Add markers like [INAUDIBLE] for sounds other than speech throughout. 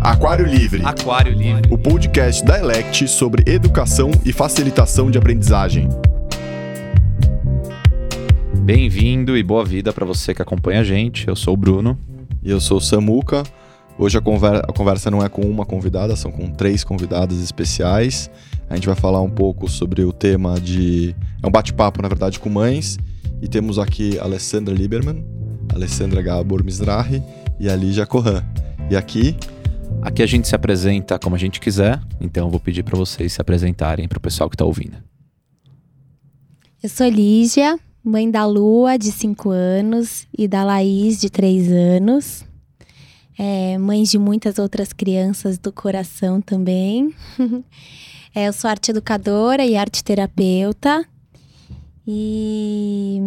Aquário Livre, Aquário Livre. o podcast da Elect sobre educação e facilitação de aprendizagem. Bem-vindo e boa vida para você que acompanha a gente. Eu sou o Bruno. E eu sou o Samuca. Hoje a, conver- a conversa não é com uma convidada, são com três convidadas especiais. A gente vai falar um pouco sobre o tema de. É um bate-papo, na verdade, com mães. E temos aqui a Alessandra Lieberman, a Alessandra Gabor Mizrahi e a Lígia Corran. E aqui, Aqui a gente se apresenta como a gente quiser, então eu vou pedir para vocês se apresentarem para o pessoal que tá ouvindo. Eu sou Lígia, mãe da Lua, de 5 anos, e da Laís, de 3 anos. É, mãe de muitas outras crianças do coração também. [LAUGHS] É, eu sou arte educadora e arte terapeuta. E.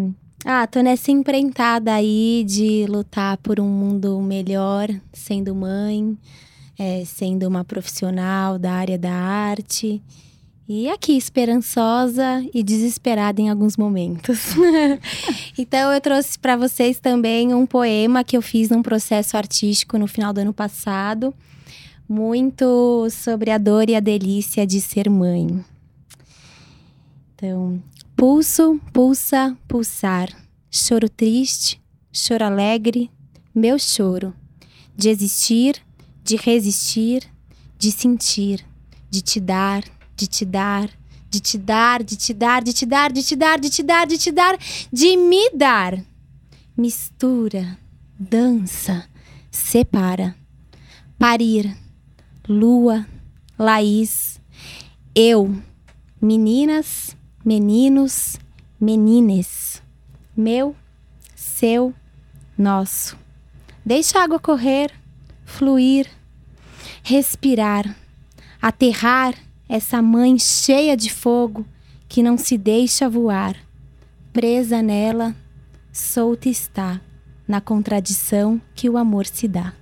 Ah, tô nessa empreitada aí de lutar por um mundo melhor, sendo mãe, é, sendo uma profissional da área da arte. E aqui, esperançosa e desesperada em alguns momentos. [LAUGHS] então, eu trouxe para vocês também um poema que eu fiz num processo artístico no final do ano passado, muito sobre a dor e a delícia de ser mãe. Então, pulso, pulsa, pulsar, choro triste, choro alegre, meu choro, de existir, de resistir, de sentir, de te dar, de te dar, de te dar, de te dar, de te dar, de te dar, de te dar, de te dar, de me dar. Mistura, dança, separa. Parir, lua, Laís, eu, meninas, meninos, menines. Meu, seu, nosso. Deixa a água correr, fluir, respirar, aterrar essa mãe cheia de fogo que não se deixa voar. Presa nela, solta está, na contradição que o amor se dá.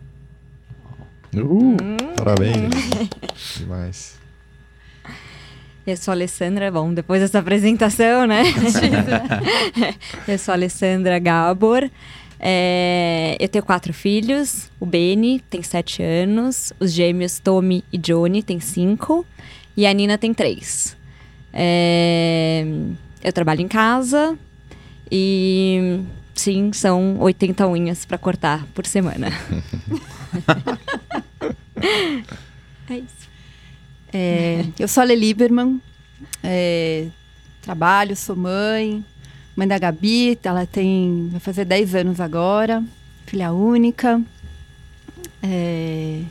uh, parabéns. [LAUGHS] Demais. Eu sou a Alessandra, bom, depois dessa apresentação, né? [LAUGHS] [LAUGHS] eu sou a Alessandra Gabor. É, eu tenho quatro filhos. O Beni tem sete anos. Os gêmeos Tommy e Johnny têm cinco. E a Nina tem três. É, eu trabalho em casa. E sim, são 80 unhas para cortar por semana. [LAUGHS] é isso. É, eu sou a Lê Lieberman, é, trabalho, sou mãe, mãe da Gabi, ela tem, vai fazer 10 anos agora, filha única. É,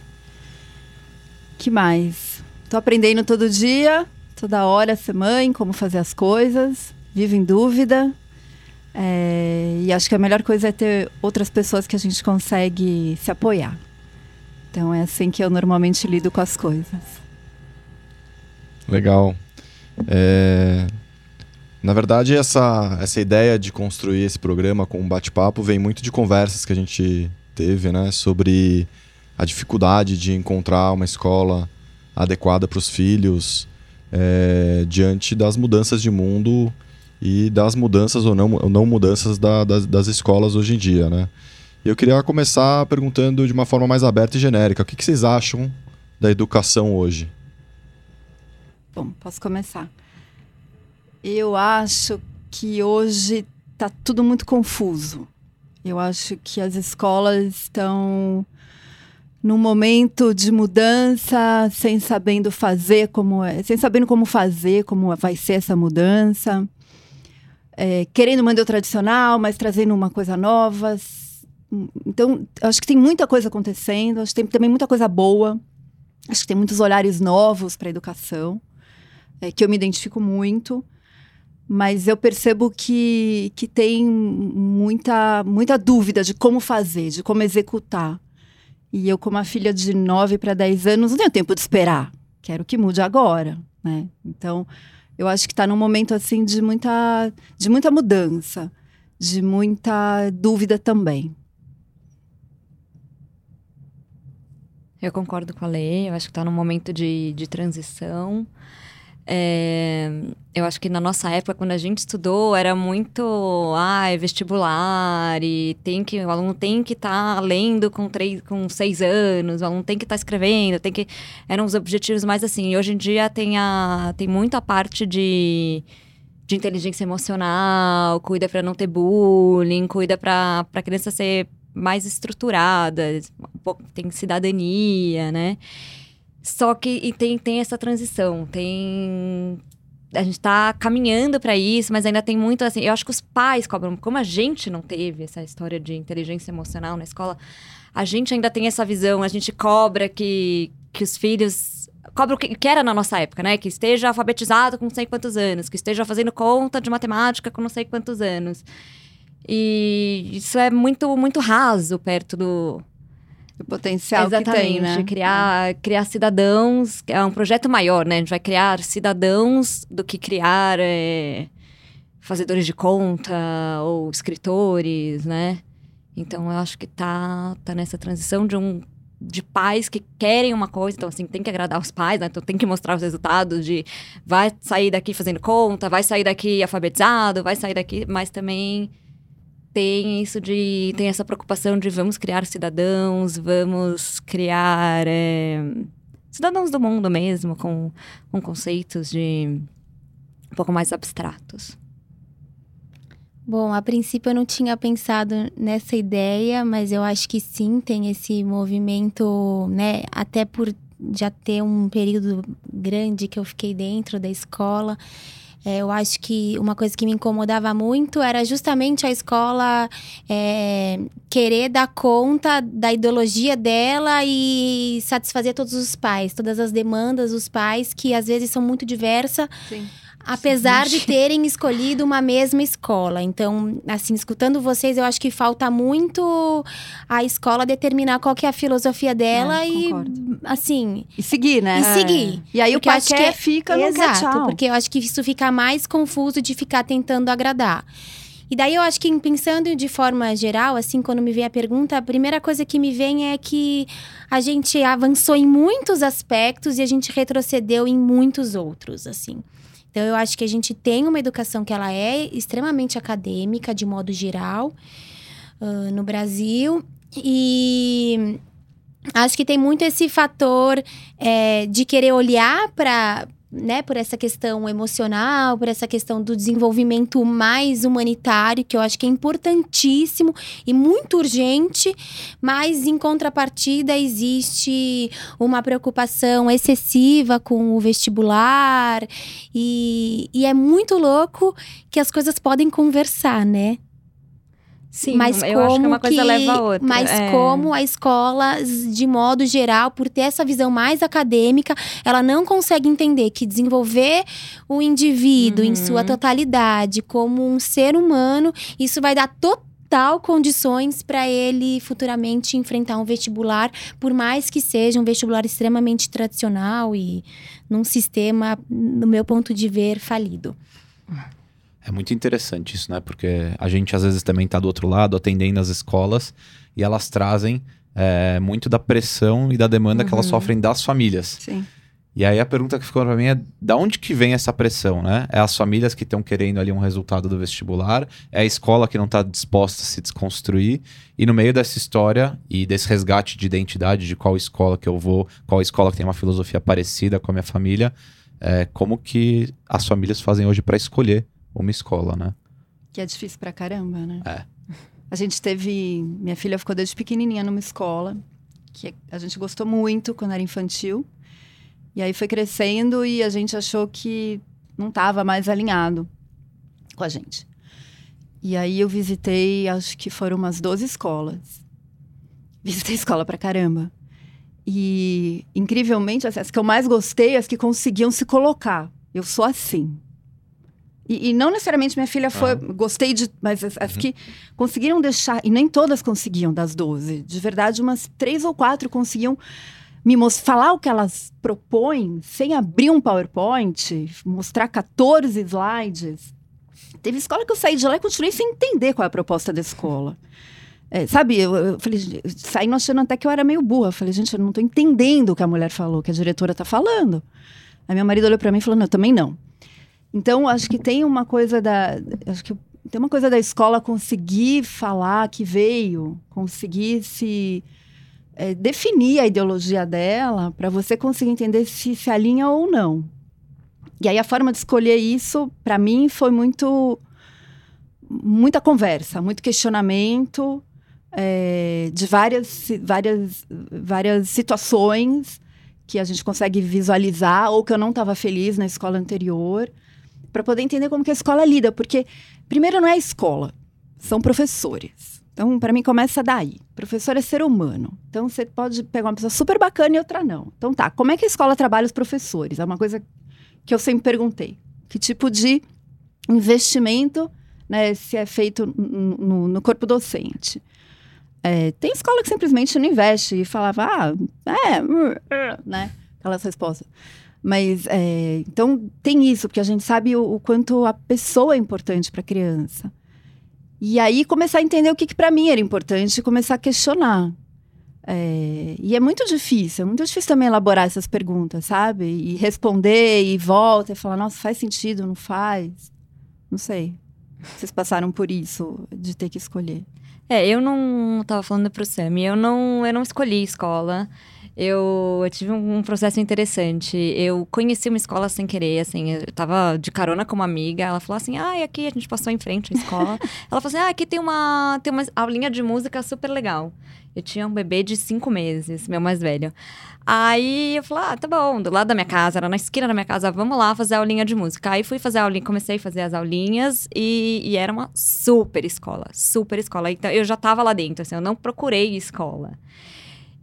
que mais? Tô aprendendo todo dia, toda hora ser mãe, como fazer as coisas, vivo em dúvida. É, e acho que a melhor coisa é ter outras pessoas que a gente consegue se apoiar. Então é assim que eu normalmente lido com as coisas. Legal. É, Na verdade, essa, essa ideia de construir esse programa com um bate-papo vem muito de conversas que a gente teve, né? Sobre a dificuldade de encontrar uma escola adequada para os filhos é, diante das mudanças de mundo e das mudanças ou não, ou não mudanças da- das, das escolas hoje em dia, né? Eu queria começar perguntando de uma forma mais aberta e genérica. O que, que vocês acham da educação hoje? Bom, posso começar. Eu acho que hoje está tudo muito confuso. Eu acho que as escolas estão num momento de mudança, sem sabendo fazer como é, sem sabendo como fazer, como vai ser essa mudança, É, querendo manter o tradicional, mas trazendo uma coisa nova. Então, acho que tem muita coisa acontecendo. Acho que tem também muita coisa boa. Acho que tem muitos olhares novos para a educação é, que eu me identifico muito, mas eu percebo que, que tem muita, muita dúvida de como fazer, de como executar. E eu, como a filha de 9 para 10 anos, não tenho tempo de esperar. Quero que mude agora, né? Então, eu acho que está num momento assim de muita, de muita mudança, de muita dúvida também. Eu concordo com a Lei, eu acho que está num momento de, de transição. É, eu acho que na nossa época, quando a gente estudou, era muito ah, é vestibular e tem que, o aluno tem que estar tá lendo com, três, com seis anos, o aluno tem que estar tá escrevendo, tem que. Eram os objetivos mais assim. E hoje em dia tem, a, tem muita parte de, de inteligência emocional, cuida para não ter bullying, cuida para a criança ser mais estruturada, tem cidadania, né? Só que tem, tem essa transição, tem a gente está caminhando para isso, mas ainda tem muito assim. Eu acho que os pais cobram, como a gente não teve essa história de inteligência emocional na escola, a gente ainda tem essa visão, a gente cobra que, que os filhos. Cobra o que, que era na nossa época, né? Que esteja alfabetizado com não sei quantos anos, que esteja fazendo conta de matemática com não sei quantos anos. E isso é muito, muito raso perto do, o potencial Exatamente, que tem, né? Criar, criar cidadãos, é um projeto maior, né? A gente vai criar cidadãos do que criar é, fazedores de conta ou escritores, né? Então, eu acho que tá, tá nessa transição de um de pais que querem uma coisa, então assim, tem que agradar os pais, né? Então tem que mostrar os resultados de vai sair daqui fazendo conta, vai sair daqui alfabetizado, vai sair daqui, mas também tem isso de. tem essa preocupação de vamos criar cidadãos, vamos criar é, cidadãos do mundo mesmo, com, com conceitos de um pouco mais abstratos. Bom, a princípio eu não tinha pensado nessa ideia, mas eu acho que sim, tem esse movimento, né? Até por já ter um período grande que eu fiquei dentro da escola. É, eu acho que uma coisa que me incomodava muito era justamente a escola é, querer dar conta da ideologia dela e satisfazer todos os pais, todas as demandas dos pais, que às vezes são muito diversas. Sim apesar de terem escolhido uma mesma escola. Então, assim, escutando vocês, eu acho que falta muito a escola determinar qual que é a filosofia dela é, e assim, e seguir, né? E seguir. É. E aí o pai quer, é, fica, não exato, tchau. porque eu acho que isso fica mais confuso de ficar tentando agradar. E daí eu acho que pensando de forma geral, assim, quando me vem a pergunta, a primeira coisa que me vem é que a gente avançou em muitos aspectos e a gente retrocedeu em muitos outros, assim. Então, eu acho que a gente tem uma educação que ela é extremamente acadêmica, de modo geral, uh, no Brasil. E acho que tem muito esse fator é, de querer olhar para né, por essa questão emocional, por essa questão do desenvolvimento mais humanitário, que eu acho que é importantíssimo e muito urgente, mas em contrapartida existe uma preocupação excessiva com o vestibular e, e é muito louco que as coisas podem conversar, né? Sim, mas eu acho que uma coisa que, leva a outra. Mas é. como a escola, de modo geral, por ter essa visão mais acadêmica, ela não consegue entender que desenvolver o indivíduo uhum. em sua totalidade como um ser humano, isso vai dar total condições para ele futuramente enfrentar um vestibular, por mais que seja um vestibular extremamente tradicional e num sistema, no meu ponto de ver, falido. É muito interessante isso, né? Porque a gente às vezes também está do outro lado, atendendo as escolas, e elas trazem é, muito da pressão e da demanda uhum. que elas uhum. sofrem das famílias. Sim. E aí a pergunta que ficou para mim é da onde que vem essa pressão, né? É as famílias que estão querendo ali um resultado do vestibular, é a escola que não está disposta a se desconstruir, e no meio dessa história e desse resgate de identidade de qual escola que eu vou, qual escola que tem uma filosofia parecida com a minha família, é, como que as famílias fazem hoje para escolher uma escola, né? Que é difícil pra caramba, né? É. A gente teve. Minha filha ficou desde pequenininha numa escola que a gente gostou muito quando era infantil. E aí foi crescendo e a gente achou que não estava mais alinhado com a gente. E aí eu visitei, acho que foram umas 12 escolas. Visitei escola pra caramba. E, incrivelmente, as que eu mais gostei, as que conseguiam se colocar. Eu sou assim. E, e, não necessariamente minha filha foi. Gostei de. Mas as, as uhum. que conseguiram deixar. E nem todas conseguiam das 12. De verdade, umas três ou quatro conseguiam me falar o que elas propõem sem abrir um PowerPoint, mostrar 14 slides. Teve escola que eu saí de lá e continuei sem entender qual é a proposta da escola. É, sabe, eu, eu falei, saindo achando até que eu era meio burra. Eu falei, gente, eu não estou entendendo o que a mulher falou, que a diretora está falando. Aí meu marido olhou para mim e falou: não, também não. Então, acho que tem uma coisa da. Acho que tem uma coisa da escola conseguir falar que veio, conseguir se é, definir a ideologia dela para você conseguir entender se se alinha ou não. E aí a forma de escolher isso, para mim, foi muito muita conversa, muito questionamento é, de várias, várias, várias situações que a gente consegue visualizar ou que eu não estava feliz na escola anterior para poder entender como que a escola lida, porque primeiro não é a escola, são professores. Então, para mim começa daí. Professor é ser humano. Então, você pode pegar uma pessoa super bacana e outra não. Então, tá, como é que a escola trabalha os professores? É uma coisa que eu sempre perguntei. Que tipo de investimento né, se é feito no, no corpo docente? É, tem escola que simplesmente não investe e falava, ah, é, né? Aquelas respostas. Mas, é, então, tem isso, porque a gente sabe o, o quanto a pessoa é importante para a criança. E aí, começar a entender o que, que para mim era importante começar a questionar. É, e é muito difícil, é muito difícil também elaborar essas perguntas, sabe? E responder e volta e falar, nossa, faz sentido, não faz? Não sei. Vocês passaram por isso, de ter que escolher. É, eu não tava falando pro Sam, eu não, eu não escolhi escola. Eu, eu, tive um processo interessante. Eu conheci uma escola sem querer, assim, eu tava de carona com uma amiga, ela falou assim, ah, e aqui a gente passou em frente à escola. [LAUGHS] ela falou assim, ah, aqui tem uma, tem uma aulinha de música super legal. Eu tinha um bebê de cinco meses, meu mais velho. Aí eu falei, ah, tá bom, do lado da minha casa, era na esquina da minha casa, vamos lá fazer a aulinha de música. Aí fui fazer a aulinha, comecei a fazer as aulinhas e, e era uma super escola, super escola. Então eu já tava lá dentro, assim, eu não procurei escola.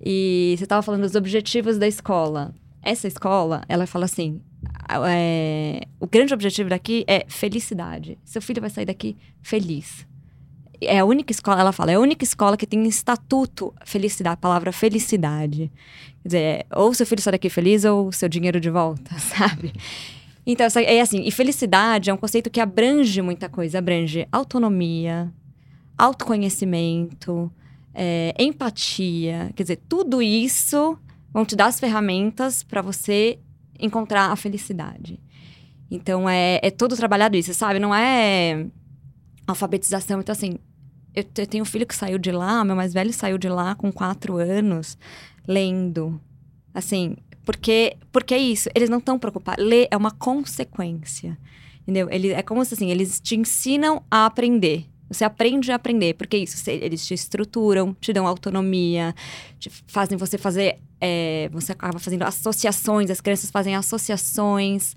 E você tava falando dos objetivos da escola. Essa escola, ela fala assim: é, o grande objetivo daqui é felicidade. Seu filho vai sair daqui feliz é a única escola, ela fala, é a única escola que tem estatuto felicidade, a palavra felicidade. Quer dizer, ou seu filho sai daqui feliz ou seu dinheiro de volta, [LAUGHS] sabe? Então, é assim, e felicidade é um conceito que abrange muita coisa, abrange autonomia, autoconhecimento, é, empatia, quer dizer, tudo isso vão te dar as ferramentas para você encontrar a felicidade. Então, é, é todo trabalhado isso, sabe? Não é alfabetização. Então, assim, eu, eu tenho um filho que saiu de lá, meu mais velho saiu de lá com quatro anos, lendo. Assim, porque, porque é isso, eles não estão preocupados. Ler é uma consequência. Entendeu? Ele, é como se assim, eles te ensinam a aprender. Você aprende a aprender, porque é isso, eles te estruturam, te dão autonomia, te fazem você fazer. É, você acaba fazendo associações, as crianças fazem associações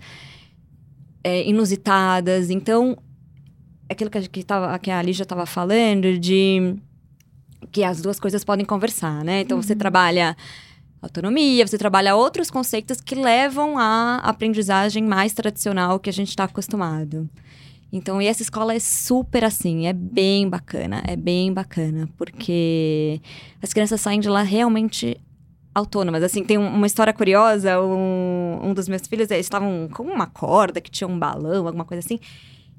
é, inusitadas. Então, aquilo que a, que, tava, que a Lígia estava falando, de que as duas coisas podem conversar, né? Então, uhum. você trabalha autonomia, você trabalha outros conceitos que levam à aprendizagem mais tradicional que a gente está acostumado. Então, e essa escola é super assim, é bem bacana, é bem bacana, porque as crianças saem de lá realmente autônomas. Assim, tem uma história curiosa, um, um dos meus filhos, eles estavam com uma corda que tinha um balão, alguma coisa assim,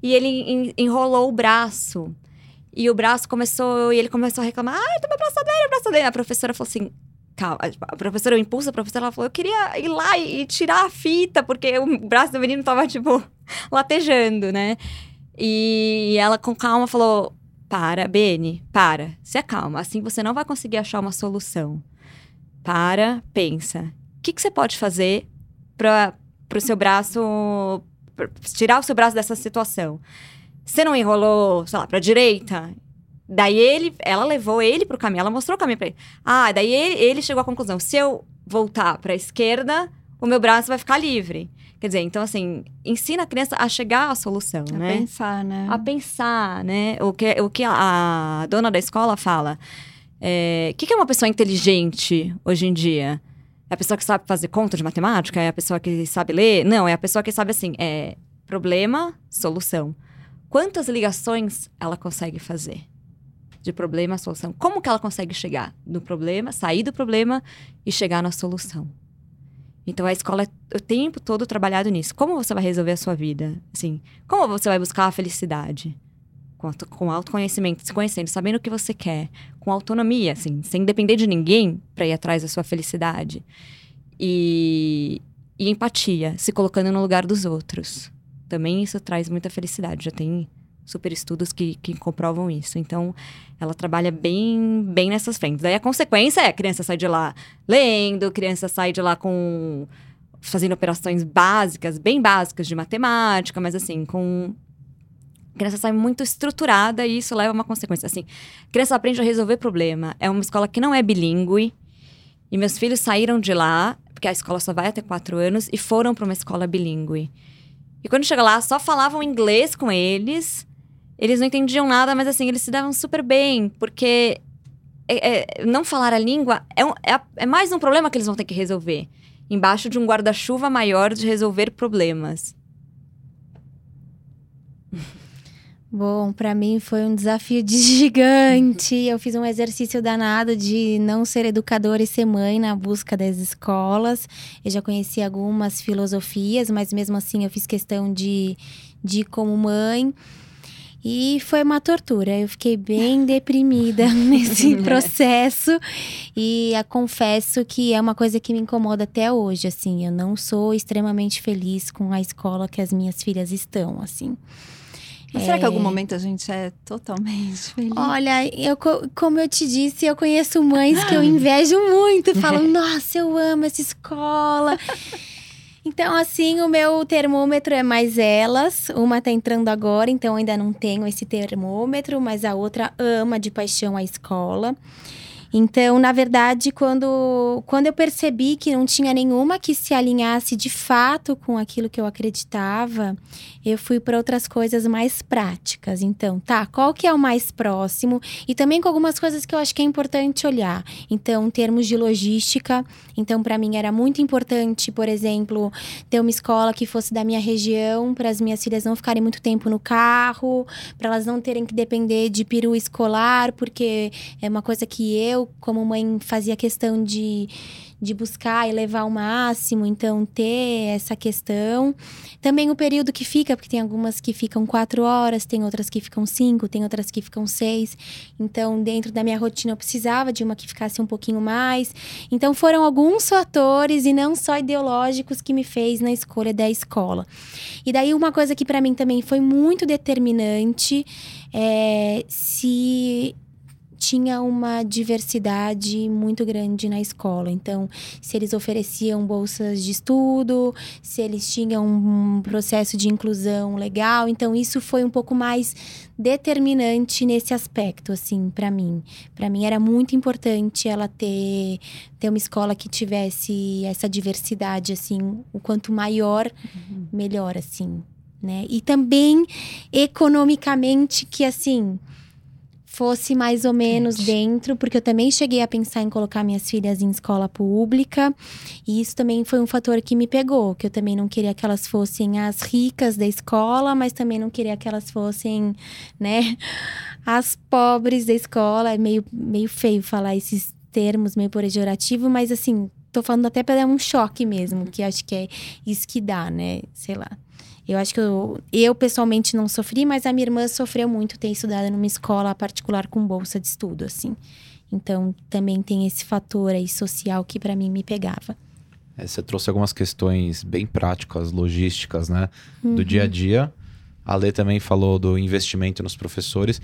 e ele enrolou o braço. E o braço começou, e ele começou a reclamar: ai, tô meu braço dele, meu braço dele. A professora falou assim: calma. A professora, o impulso a professora, ela falou: eu queria ir lá e, tirar a fita, porque o braço do menino tava, tipo, [LAUGHS] latejando, né? E ela, com calma, falou: para, Beni, para, se acalma. Assim você não vai conseguir achar uma solução. Para, pensa. O que, que você pode fazer para o seu braço tirar o seu braço dessa situação. Você não enrolou, sei lá, pra direita? Daí ele, ela levou ele pro caminho, ela mostrou o caminho pra ele. Ah, daí ele, ele chegou à conclusão: se eu voltar pra esquerda, o meu braço vai ficar livre. Quer dizer, então assim, ensina a criança a chegar à solução, a né? A pensar, né? A pensar, né? O que, o que a, a dona da escola fala. É, o que, que é uma pessoa inteligente hoje em dia? É a pessoa que sabe fazer conta de matemática? É a pessoa que sabe ler? Não, é a pessoa que sabe assim, é problema, solução. Quantas ligações ela consegue fazer? De problema a solução. Como que ela consegue chegar no problema, sair do problema e chegar na solução? Então a escola é o tempo todo trabalhado nisso. Como você vai resolver a sua vida? Assim, como você vai buscar a felicidade? Com, com autoconhecimento, se conhecendo, sabendo o que você quer, com autonomia, assim, sem depender de ninguém para ir atrás da sua felicidade. E, e empatia, se colocando no lugar dos outros. Também isso traz muita felicidade. Já tem super estudos que, que comprovam isso. Então, ela trabalha bem, bem nessas frentes. Daí a consequência é a criança sai de lá lendo, criança sai de lá com fazendo operações básicas, bem básicas de matemática, mas assim, com a criança sai muito estruturada e isso leva a uma consequência. Assim, a criança aprende a resolver problema. É uma escola que não é bilíngue. E meus filhos saíram de lá, porque a escola só vai até quatro anos, e foram para uma escola bilíngue. E quando chega lá, só falavam inglês com eles. Eles não entendiam nada, mas assim, eles se davam super bem, porque é, é, não falar a língua é, um, é, é mais um problema que eles vão ter que resolver. Embaixo de um guarda-chuva maior de resolver problemas. [LAUGHS] Bom, para mim foi um desafio de gigante. Eu fiz um exercício danado de não ser educadora e ser mãe na busca das escolas. Eu já conheci algumas filosofias, mas mesmo assim eu fiz questão de, de ir como mãe. E foi uma tortura. Eu fiquei bem [LAUGHS] deprimida [LAUGHS] nesse [LAUGHS] processo. E confesso que é uma coisa que me incomoda até hoje. Assim, eu não sou extremamente feliz com a escola que as minhas filhas estão, assim. Mas será que em algum momento a gente é totalmente feliz? Olha, eu, como eu te disse, eu conheço mães que eu invejo muito. Falam, nossa, eu amo essa escola. Então, assim, o meu termômetro é mais elas. Uma tá entrando agora, então ainda não tenho esse termômetro, mas a outra ama de paixão a escola. Então, na verdade, quando, quando eu percebi que não tinha nenhuma que se alinhasse de fato com aquilo que eu acreditava, eu fui para outras coisas mais práticas. Então, tá, qual que é o mais próximo? E também com algumas coisas que eu acho que é importante olhar. Então, em termos de logística, então para mim era muito importante, por exemplo, ter uma escola que fosse da minha região, para as minhas filhas não ficarem muito tempo no carro, para elas não terem que depender de peru escolar, porque é uma coisa que eu como mãe, fazia questão de, de buscar e levar ao máximo, então ter essa questão. Também o período que fica, porque tem algumas que ficam quatro horas, tem outras que ficam cinco, tem outras que ficam seis. Então, dentro da minha rotina, eu precisava de uma que ficasse um pouquinho mais. Então, foram alguns fatores e não só ideológicos que me fez na escolha da escola. E daí, uma coisa que para mim também foi muito determinante é se tinha uma diversidade muito grande na escola. Então, se eles ofereciam bolsas de estudo, se eles tinham um processo de inclusão legal, então isso foi um pouco mais determinante nesse aspecto, assim, para mim. Para mim era muito importante ela ter ter uma escola que tivesse essa diversidade, assim, o quanto maior, uhum. melhor, assim, né? E também economicamente que assim fosse mais ou menos dentro, porque eu também cheguei a pensar em colocar minhas filhas em escola pública, e isso também foi um fator que me pegou, que eu também não queria que elas fossem as ricas da escola, mas também não queria que elas fossem, né, [LAUGHS] as pobres da escola. É meio, meio feio falar esses termos, meio pejorativo, mas assim, tô falando até para dar um choque mesmo, que acho que é isso que dá, né, sei lá. Eu acho que eu, eu pessoalmente não sofri, mas a minha irmã sofreu muito ter estudado numa escola particular com bolsa de estudo, assim. Então também tem esse fator aí social que para mim me pegava. É, você trouxe algumas questões bem práticas, logísticas, né? Uhum. Do dia a dia. A Lê também falou do investimento nos professores.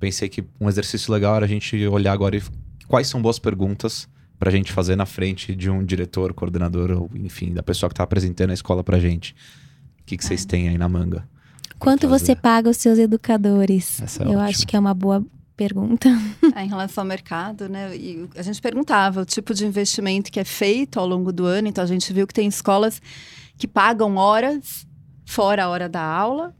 Pensei que um exercício legal era a gente olhar agora quais são boas perguntas para a gente fazer na frente de um diretor, coordenador, ou enfim, da pessoa que está apresentando a escola para a gente que, que vocês têm aí na manga? Quanto você paga os seus educadores? Essa é Eu ótima. acho que é uma boa pergunta. [LAUGHS] É, em relação ao mercado, né? E a gente perguntava o tipo de investimento que é feito ao longo do ano. Então a gente viu que tem escolas que pagam horas fora a hora da aula,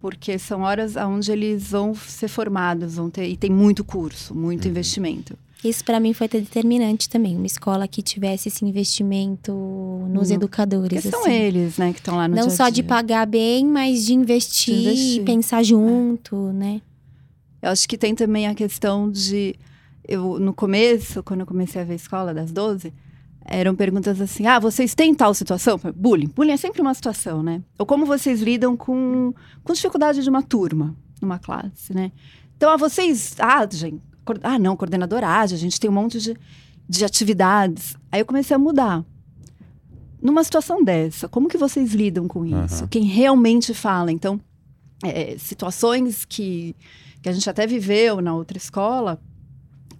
porque são horas onde eles vão ser formados, vão ter e tem muito curso, muito uhum. investimento. Isso para mim foi determinante também, uma escola que tivesse esse investimento nos educadores. Que são assim. eles, né, que estão lá no Não dia só de pagar bem, mas de investir, de investir. e pensar junto, é. né? Eu acho que tem também a questão de eu no começo, quando eu comecei a ver a escola das 12, eram perguntas assim: "Ah, vocês têm tal situação? Bullying. Bullying é sempre uma situação, né? Ou como vocês lidam com com dificuldade de uma turma, numa classe, né? Então, ah, vocês agem ah, não, coordenadora age, a gente tem um monte de, de atividades. Aí eu comecei a mudar. numa situação dessa, como que vocês lidam com isso? Aham. Quem realmente fala? Então, é, situações que, que a gente até viveu na outra escola,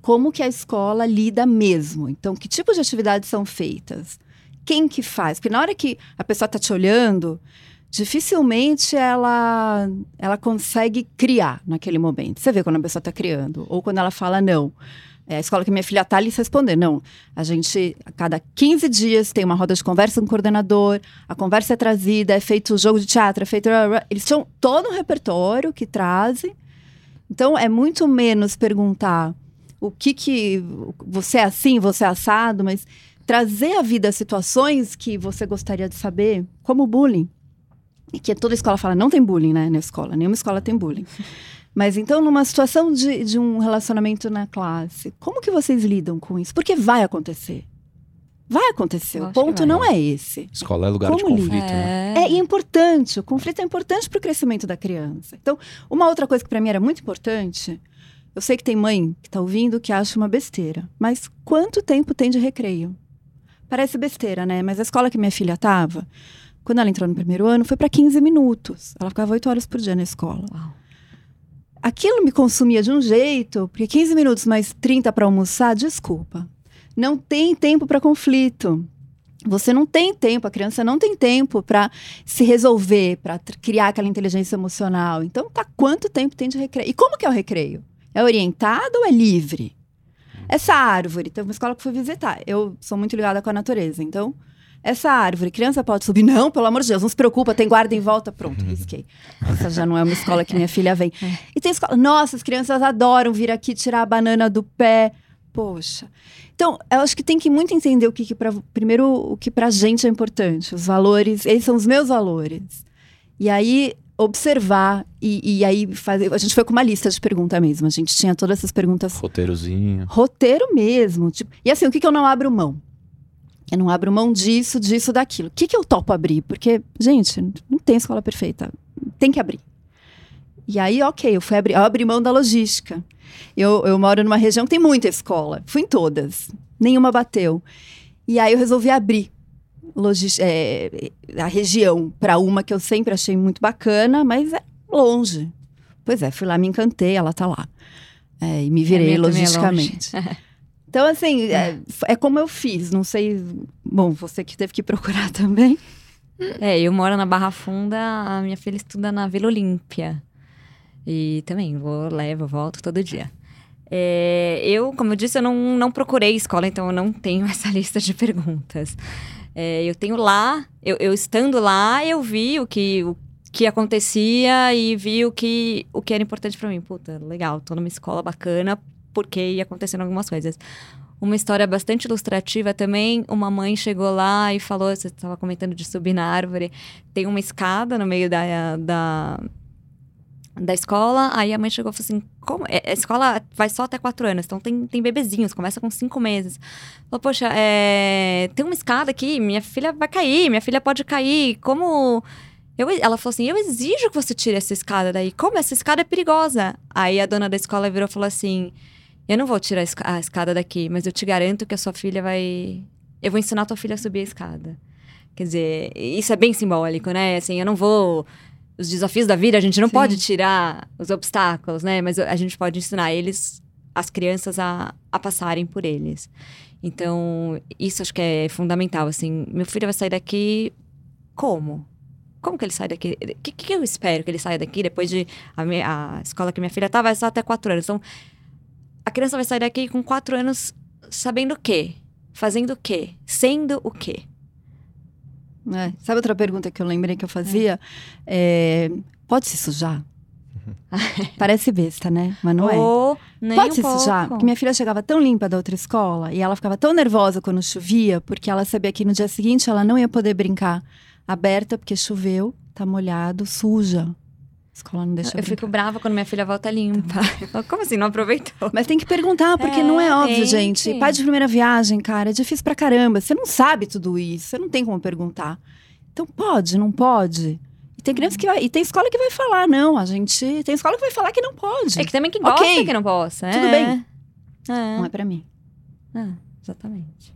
como que a escola lida mesmo? Então, que tipo de atividades são feitas? Quem que faz? Porque na hora que a pessoa está te olhando, dificilmente ela, ela consegue criar naquele momento. Você vê quando a pessoa está criando, ou quando ela fala não. É a escola que minha filha está ali responder. Não, a gente, a cada 15 dias, tem uma roda de conversa com o coordenador, a conversa é trazida, é feito jogo de teatro, é feito. Eles tinham todo um repertório que trazem. Então, é muito menos perguntar o que que. Você é assim, você é assado, mas trazer à vida situações que você gostaria de saber, como bullying. E que toda escola fala, não tem bullying, né, na escola. Nenhuma escola tem bullying. [LAUGHS] Mas então, numa situação de, de um relacionamento na classe, como que vocês lidam com isso? Porque vai acontecer. Vai acontecer. O ponto não é esse. Escola é lugar de Como conflito, né? É, e é importante. O conflito é importante para o crescimento da criança. Então, uma outra coisa que para mim era muito importante, eu sei que tem mãe que está ouvindo que acha uma besteira, mas quanto tempo tem de recreio? Parece besteira, né? Mas a escola que minha filha estava, quando ela entrou no primeiro ano, foi para 15 minutos. Ela ficava 8 horas por dia na escola. Uau. Aquilo me consumia de um jeito, porque 15 minutos mais 30 para almoçar, desculpa. Não tem tempo para conflito. Você não tem tempo, a criança não tem tempo para se resolver, para criar aquela inteligência emocional. Então, tá quanto tempo tem de recreio? E como que é o recreio? É orientado ou é livre? Essa árvore, tem uma escola que fui visitar. Eu sou muito ligada com a natureza, então essa árvore, criança pode subir? Não, pelo amor de Deus, não se preocupa, tem guarda em volta. Pronto, risquei. Essa já não é uma escola que minha [LAUGHS] filha vem. E tem escola. Nossa, as crianças adoram vir aqui tirar a banana do pé. Poxa. Então, eu acho que tem que muito entender o que, que pra, primeiro o que pra gente é importante, os valores, eles são os meus valores. E aí observar e, e aí fazer, a gente foi com uma lista de perguntas mesmo, a gente tinha todas essas perguntas Roteirozinho. roteiro mesmo, tipo, e assim, o que que eu não abro mão? Eu não abro mão disso, disso, daquilo. O que que eu topo abrir? Porque, gente, não tem escola perfeita. Tem que abrir. E aí, ok, eu fui abrir, eu abri mão da logística. Eu, eu moro numa região que tem muita escola. Fui em todas. Nenhuma bateu. E aí eu resolvi abrir é, a região para uma que eu sempre achei muito bacana, mas é longe. Pois é, fui lá, me encantei, ela tá lá. É, e me virei é logisticamente. [LAUGHS] então, assim, é, é como eu fiz. Não sei. Bom, você que teve que procurar [LAUGHS] também. É, eu moro na Barra Funda, a minha filha estuda na Vila Olímpia. E também vou, levo, volto todo dia. É, eu, como eu disse, eu não, não procurei escola, então eu não tenho [LAUGHS] essa lista de perguntas. É, eu tenho lá, eu, eu estando lá, eu vi o que, o que acontecia e vi o que, o que era importante pra mim. Puta, legal, tô numa escola bacana, porque ia acontecendo algumas coisas. Uma história bastante ilustrativa também. Uma mãe chegou lá e falou: você estava comentando de subir na árvore. Tem uma escada no meio da, da, da escola. Aí a mãe chegou e falou assim: como? É, A escola vai só até quatro anos, então tem, tem bebezinhos, começa com cinco meses. Falou: Poxa, é, tem uma escada aqui, minha filha vai cair, minha filha pode cair. Como. Eu, ela falou assim: Eu exijo que você tire essa escada daí. Como? Essa escada é perigosa. Aí a dona da escola virou e falou assim: Eu não vou tirar a esca- a escada daqui, mas eu te garanto que a sua filha vai. Eu vou ensinar a tua filha a subir a escada. Quer dizer, isso é bem simbólico, né? Assim, eu não vou. Os desafios da vida, a gente não Sim. pode tirar os obstáculos, né? Mas a gente pode ensinar eles, as crianças, a, a passarem por eles. Então, isso acho que é fundamental. Assim, meu filho vai sair daqui como? Como que ele sai daqui? O que, que eu espero que ele saia daqui depois de. A, minha- a escola que minha filha tá vai só até quatro anos. Então, a criança vai sair daqui com quatro anos sabendo o quê? Fazendo o quê? Sendo o quê? É, Sabe outra pergunta que eu lembrei que eu fazia? É, pode se sujar? [LAUGHS] Parece besta, né? Mas não é. Ou nem Pode um se sujar? pouco. Porque minha filha chegava tão limpa da outra escola e ela ficava tão nervosa quando chovia, porque ela sabia que no dia seguinte ela não ia poder brincar aberta, porque choveu, tá molhado, suja. Escola não deixa Eu brincar. fico brava quando minha filha volta limpa. Eu falo, Como assim? Não aproveitou? Mas tem que perguntar, porque É, não é óbvio, tem gente. que. Pai de primeira viagem, cara, é difícil pra caramba. Você não sabe tudo isso, você não tem como perguntar. Então pode, não pode. E tem criança que vai. E tem escola que vai falar, não, a gente. Tem escola que vai falar que não pode. É que também quem gosta Ok. que não possa. Tudo é. bem. É. Não é pra mim. É, exatamente.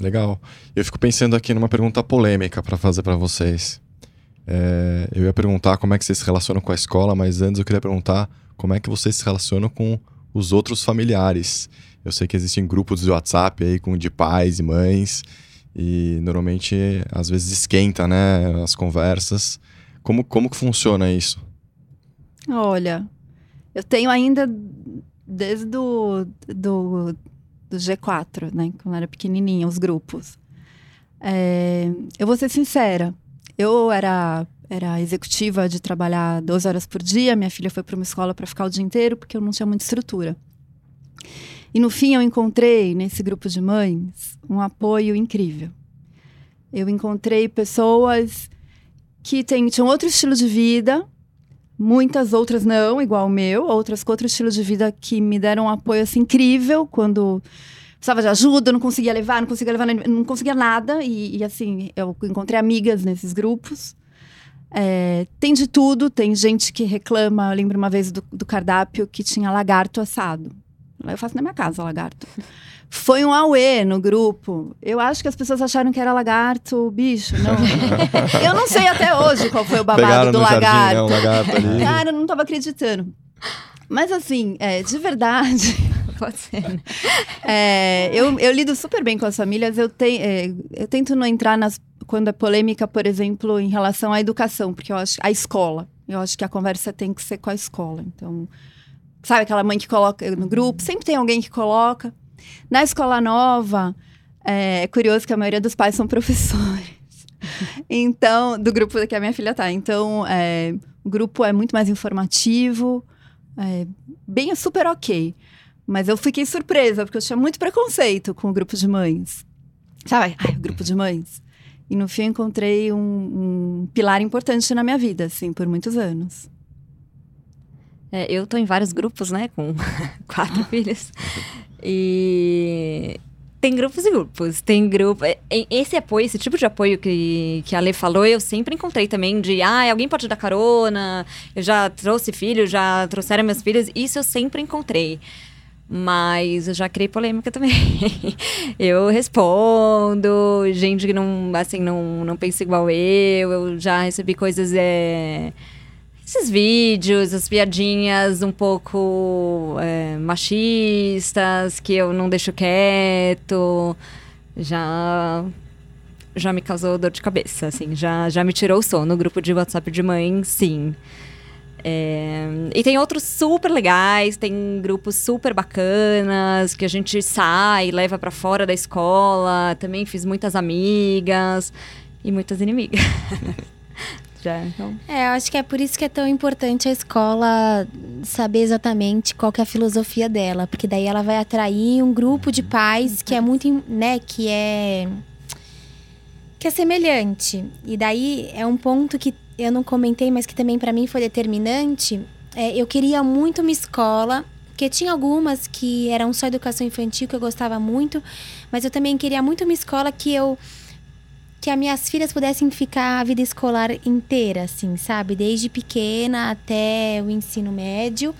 Legal. Eu fico pensando aqui numa pergunta polêmica para fazer para vocês. É, eu ia perguntar como é que vocês se relacionam com a escola, mas antes eu queria perguntar como é que vocês se relacionam com os outros familiares. Eu sei que existem grupos de WhatsApp aí com de pais e mães e normalmente às vezes esquenta, né, as conversas. Como como que funciona isso? Olha, eu tenho ainda desde o do, do G4, né, quando eu era pequenininha, os grupos. É, eu vou ser sincera, eu era era executiva de trabalhar 12 horas por dia, minha filha foi para uma escola para ficar o dia inteiro porque eu não tinha muita estrutura. E no fim eu encontrei nesse grupo de mães um apoio incrível. Eu encontrei pessoas que tem, tinham outro estilo de vida, muitas outras não, igual o meu, outras com outro estilo de vida que me deram um apoio assim, incrível quando precisava de ajuda, não conseguia levar, não conseguia levar, não conseguia nada. E, e assim, eu encontrei amigas nesses grupos. É, tem de tudo, tem gente que reclama. Eu lembro uma vez do, do cardápio que tinha lagarto assado. Eu faço na minha casa lagarto. Foi um auê no grupo. Eu acho que as pessoas acharam que era lagarto, bicho. Não. [LAUGHS] eu não sei até hoje qual foi o babado Pegaram do jardim, lagarto. né, um lagarto. Cara, eu não tava acreditando. Mas assim, é, de verdade, Pode ser. né? é, eu, eu lido super bem com as famílias. Eu, te, é, eu tento não entrar nas, quando é polêmica, por exemplo, em relação à educação, porque eu acho a escola. Eu acho que a conversa tem que ser com a escola. Então, sabe aquela mãe que coloca no grupo? Sempre tem alguém que coloca. Na escola nova, é, é curioso que a maioria dos pais são [LAUGHS] professores. Então, do grupo que a minha filha tá. Então, é, o grupo é muito mais informativo, é, bem super ok. Mas eu fiquei surpresa, porque eu tinha muito preconceito com o grupo de mães. Sabe? Ai, o grupo de mães. E no fim eu encontrei um, um pilar importante na minha vida, assim, por muitos anos. É, eu tô em vários grupos, né? Com [LAUGHS] quatro filhos. E tem grupos e grupos. Tem grupo. é, Esse apoio, esse tipo de apoio que, que a Lê falou, eu sempre encontrei também de ah, alguém pode dar carona, eu já trouxe filho, já trouxeram meus filhos. Isso eu sempre encontrei. Mas eu já criei polêmica também. [LAUGHS] eu respondo, gente que não, assim, não, não pensa igual eu. Eu já recebi coisas. É, esses vídeos, as piadinhas um pouco é, machistas, que eu não deixo quieto, já já me causou dor de cabeça, assim, já, já me tirou o sono. No grupo de WhatsApp de mãe, sim. É, e tem outros super legais, tem grupos super bacanas que a gente sai, leva pra fora da escola. Também fiz muitas amigas e muitas inimigas. [LAUGHS] Já, então. É, eu acho que é por isso que é tão importante a escola saber exatamente qual é a filosofia dela, porque daí ela vai atrair um grupo de pais que é muito, né, que é que é semelhante. E daí é um ponto que eu não comentei, mas que também pra mim foi determinante. É, eu queria muito uma escola porque tinha algumas que eram só educação infantil que eu gostava muito, mas eu também queria muito uma escola que eu que as minhas filhas pudessem ficar a vida escolar inteira, assim, sabe? Desde pequena até o ensino médio.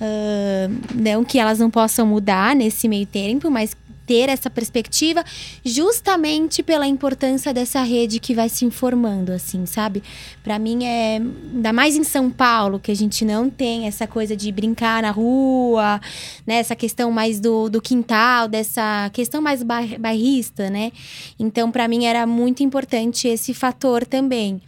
Ah, não que elas não possam mudar nesse meio tempo, mas ter essa perspectiva justamente pela importância dessa rede que vai se informando, assim, sabe? Pra mim é ainda mais em São Paulo que a gente não tem essa coisa de brincar na rua, né? Essa questão mais do, do quintal, dessa questão mais bai- bairrista, né? Então, pra mim era muito importante esse fator também.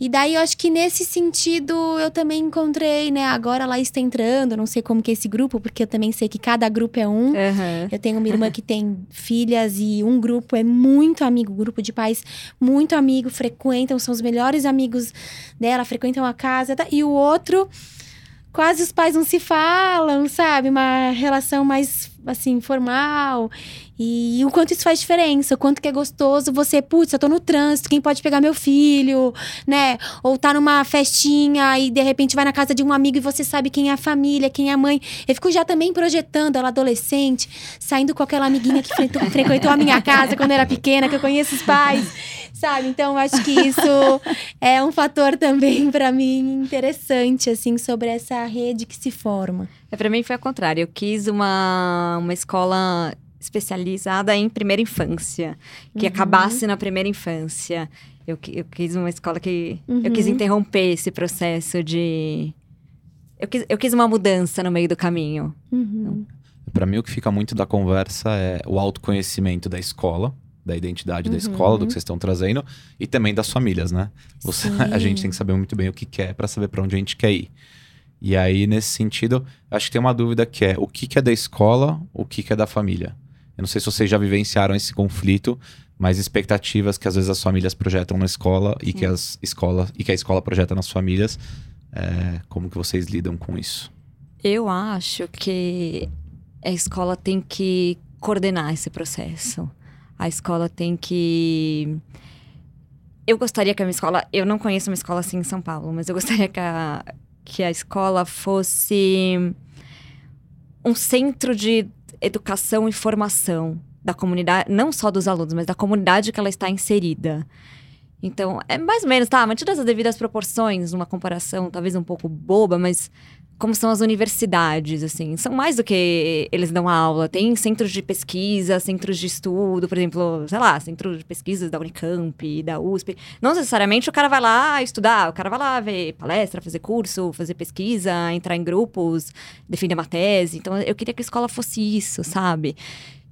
E daí eu acho que nesse sentido eu também encontrei, né? Agora lá está entrando, não sei como que é esse grupo, porque eu também sei que cada grupo é um. Aham. Eu tenho uma irmã que [LAUGHS] tem filhas e um grupo é muito amigo, grupo de pais muito amigo, frequentam, são os melhores amigos dela, frequentam a casa. tá? E o outro, quase os pais não se falam, sabe? Uma relação mais, assim, formal. E o quanto isso faz diferença, o quanto que é gostoso você, putz, eu tô no trânsito, quem pode pegar meu filho, né? Ou tá numa festinha e de repente vai na casa de um amigo e você sabe quem é a família, quem é a mãe. Eu fico já também projetando ela adolescente, saindo com aquela amiguinha que fre- [LAUGHS] frequentou a minha casa quando eu era pequena, que eu conheço os pais, sabe? Então eu acho que isso [LAUGHS] é um fator também pra mim interessante, assim, sobre essa rede que se forma. É, pra mim foi ao contrário. Eu quis uma, uma escola especializada em primeira infância, que Uhum. acabasse na primeira infância. Eu, eu quis uma escola que. Eu Uhum. quis interromper esse processo de. Eu quis, eu quis uma mudança no meio do caminho. Uhum. Para mim, o que fica muito da conversa é o autoconhecimento da escola, da identidade da Uhum. escola, do que vocês estão trazendo, e também das famílias, né? Você- [LAUGHS] a gente tem que saber muito bem o que quer para saber para onde a gente quer ir. E aí, nesse sentido, acho que tem uma dúvida que é o que, que é da escola, o que, que é da família. Eu não sei se vocês já vivenciaram esse conflito, mas expectativas que às vezes as famílias projetam na escola e que, as escola, e que a escola projeta nas famílias. é, como que vocês lidam com isso? Eu acho que a escola tem que coordenar esse processo. A escola tem que. Eu gostaria que a minha escola. Eu não conheço uma escola assim em São Paulo, mas eu gostaria que a, que a escola fosse um centro de educação e formação da comunidade, não só dos alunos, mas da comunidade que ela está inserida. Então, é mais ou menos, tá? Mantidas as devidas proporções, numa comparação talvez um pouco boba, mas como são as universidades, assim. São mais do que eles dão aula. Tem centros de pesquisa, centros de estudo, por exemplo, sei lá, centro de pesquisas da Unicamp, da USP. Não necessariamente o cara vai lá estudar, o cara vai lá ver palestra, fazer curso, fazer pesquisa, entrar em grupos, defender uma tese. Então, eu queria que a escola fosse isso, sabe?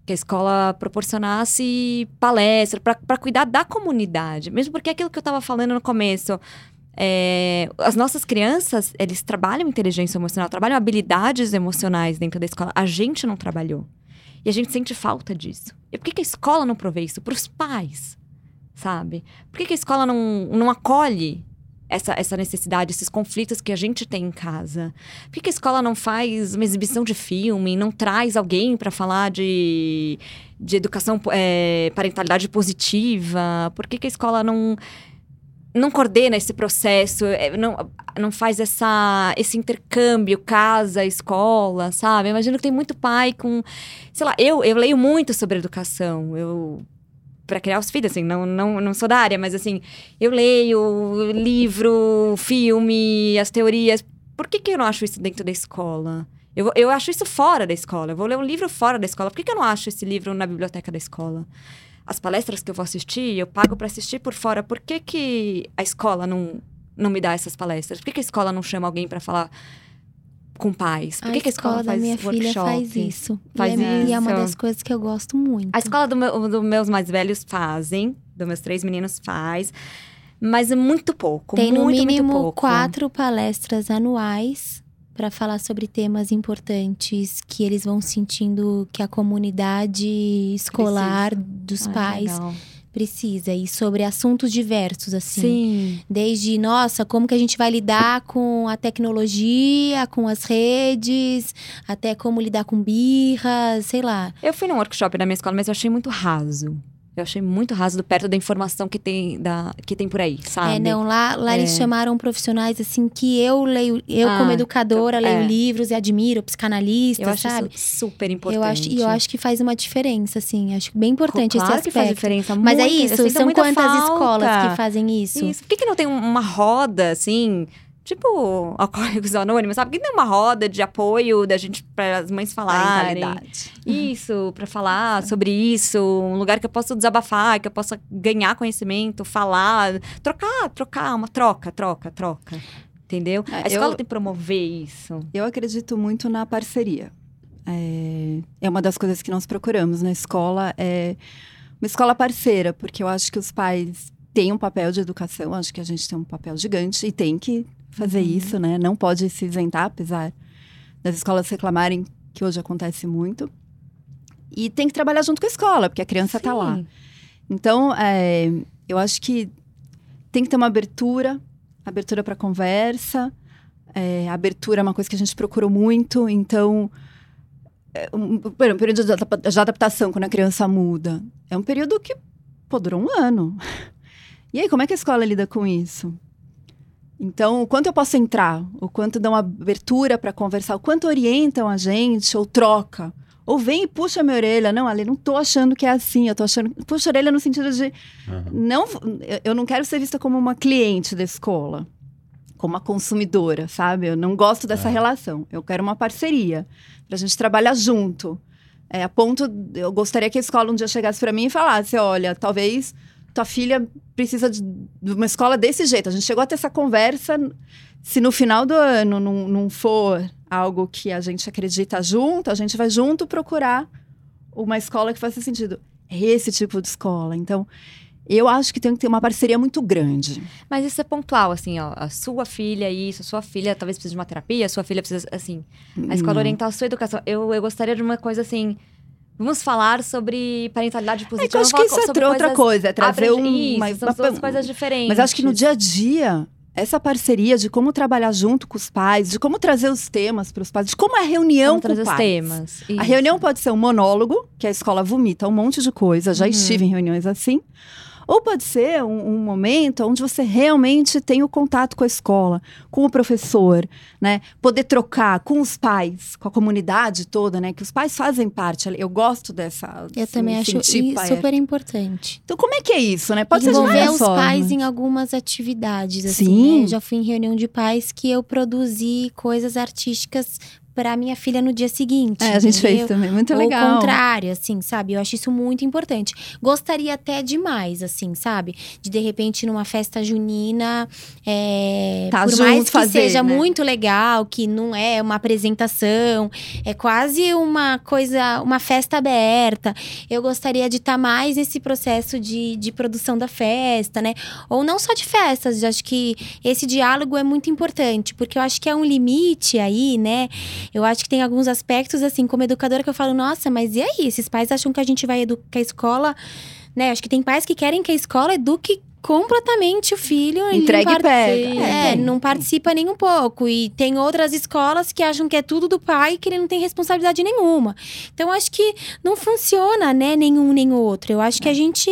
Que a escola proporcionasse palestra para cuidar da comunidade. Mesmo porque é aquilo que eu estava falando no começo. É, as nossas crianças, eles trabalham inteligência emocional, trabalham habilidades emocionais dentro da escola. A gente não trabalhou. E a gente sente falta disso. E por que, que a escola não provê isso? Para os pais, sabe? Por que, que a escola não, não acolhe essa, essa necessidade, esses conflitos que a gente tem em casa? Por que, a escola não faz uma exibição de filme, não traz alguém para falar de, de educação, é, parentalidade positiva? Por que, que a escola não não coordena esse processo, é, não, não faz essa, esse intercâmbio casa, escola, sabe? Imagino que tem muito pai com, sei lá, eu, eu leio muito sobre educação, eu para criar os filhos, assim, não, não, não sou da área, mas assim, eu leio livro, filme, as teorias. Por que, que eu não acho isso dentro da escola? Eu, eu acho isso fora da escola. Eu vou ler um livro fora da escola. Por que, que eu não acho esse livro na biblioteca da escola? As palestras que eu vou assistir, eu pago para assistir por fora. Por que, que a escola não, não me dá essas palestras? Por que, que a escola não chama alguém para falar com pais? Por que, a que a escola, escola da faz minha workshop? filha faz isso. Faz e, é, e é uma isso. das coisas que eu gosto muito. A escola dos do do meus mais velhos fazem, dos meus três meninos faz, mas é muito pouco. Tem muito, no muito mínimo pouco. quatro palestras anuais para falar sobre temas importantes que eles vão sentindo que a comunidade escolar dos Ai, que pais legal. precisa e sobre assuntos diversos assim. Sim. Desde, nossa, como que a gente vai lidar com a tecnologia, com as redes, até como lidar com birras, sei lá. Eu fui num workshop na minha escola, mas eu achei muito raso. Eu achei muito raso do perto da informação que tem, da, que tem por aí, sabe? É, não, lá, lá eles É. chamaram profissionais assim que eu leio, eu Ah, como educadora então, leio é. livros e admiro, psicanalistas, Eu acho sabe? super importante. Eu acho, e eu acho que faz uma diferença, assim. Acho bem importante claro esse que faz aspecto. diferença. Mas é muito, eu isso, são quantas falta. escolas que fazem isso? Isso. Por que, que não tem um- uma roda, assim, tipo [LAUGHS] Alcoólicos Anônimos, sabe? Que tem uma roda de apoio da gente, para as mães falarem? Isso, para [LAUGHS] falar sobre isso, um lugar que eu possa desabafar, que eu possa ganhar conhecimento, falar, trocar, trocar, uma troca, troca, troca. Entendeu? É, A escola eu- tem que promover isso. Eu acredito muito na parceria. É, é uma das coisas que nós procuramos na escola, é uma escola parceira, porque eu acho que os pais têm um papel de educação, acho que a gente tem um papel gigante e tem que fazer isso, né? Não pode se isentar, apesar das escolas reclamarem que hoje acontece muito. E tem que trabalhar junto com a escola, porque a criança está lá. Então, é, eu acho que tem que ter uma abertura, abertura para conversa. É, abertura é uma coisa que a gente procurou muito. Então, é um, um período de adaptação, quando a criança muda, é um período que pô, durou um ano. [LAUGHS] E aí, como é que a escola lida com isso? Então, o quanto eu posso entrar, o quanto dão abertura para conversar, o quanto orientam a gente, ou troca. Ou vem e puxa a minha orelha. Não, Ale, não tô achando que é assim. Eu tô achando. Puxa a orelha no sentido de. Aham. Não, eu- não quero ser vista como uma cliente da escola, como uma consumidora, sabe? Eu não gosto dessa É. relação. Eu quero uma parceria, pra gente trabalhar junto. É, a ponto, eu gostaria que a escola um dia chegasse para mim e falasse: olha, talvez tua filha precisa de, de uma escola desse jeito. A gente chegou a ter essa conversa. Se no final do ano não, não for algo que a gente acredita junto, a gente vai junto procurar uma escola que faça sentido. É esse tipo de escola. Então, eu acho que tem que ter uma parceria muito grande. Mas isso é pontual, assim, ó. A sua filha, isso, a sua filha talvez precise de uma terapia, a sua filha precisa, assim. A escola Não. oriental a sua educação. Eu, eu gostaria de uma coisa assim. Vamos falar sobre parentalidade É positiva. que eu acho que isso é outra coisas coisa, é trazer um. uma- Isso, são duas coisas diferentes. Mas acho que no dia a dia, essa parceria de como trabalhar junto com os pais, de como trazer os temas para os pais, de como é a reunião Vamos com trazer os pais. temas. A Isso. reunião pode ser um monólogo, que a escola vomita um monte de coisa, já Uhum. estive em reuniões assim. Ou pode ser um, um momento onde você realmente tem o contato com a escola, com o professor, né? Poder trocar com os pais, com a comunidade toda, né? Que os pais fazem parte. Eu gosto dessa. Eu também acho super importante. Então, como é que é isso, né? Pode ser de Envolver os formas. pais em algumas atividades, assim, Sim. né? Já fui em reunião de pais que eu produzi coisas artísticas para minha filha no dia seguinte. É, a gente fez entendeu? também, muito Ou legal. o contrário, assim, sabe? Eu acho isso muito importante. Gostaria até demais, assim, sabe? De de repente numa festa junina, é, Tá por mais que fazer, seja né? muito legal, que não é uma apresentação, é quase uma coisa, uma festa aberta. Eu gostaria de estar mais nesse processo de, de produção da festa, né? Ou não só de festas, acho que esse diálogo é muito importante, porque eu acho que é um limite aí, né? Eu acho que tem alguns aspectos, assim, como educadora, que eu falo, nossa, mas e aí? Esses pais acham que a gente vai educar a escola, né? Acho que tem pais que querem que a escola eduque completamente o filho Entregue não e pega. Sim. é, tem. não participa nem um pouco. E tem outras escolas que acham que é tudo do pai que ele não tem responsabilidade nenhuma. Então, acho que não funciona, né, nenhum nem outro. Eu acho que a gente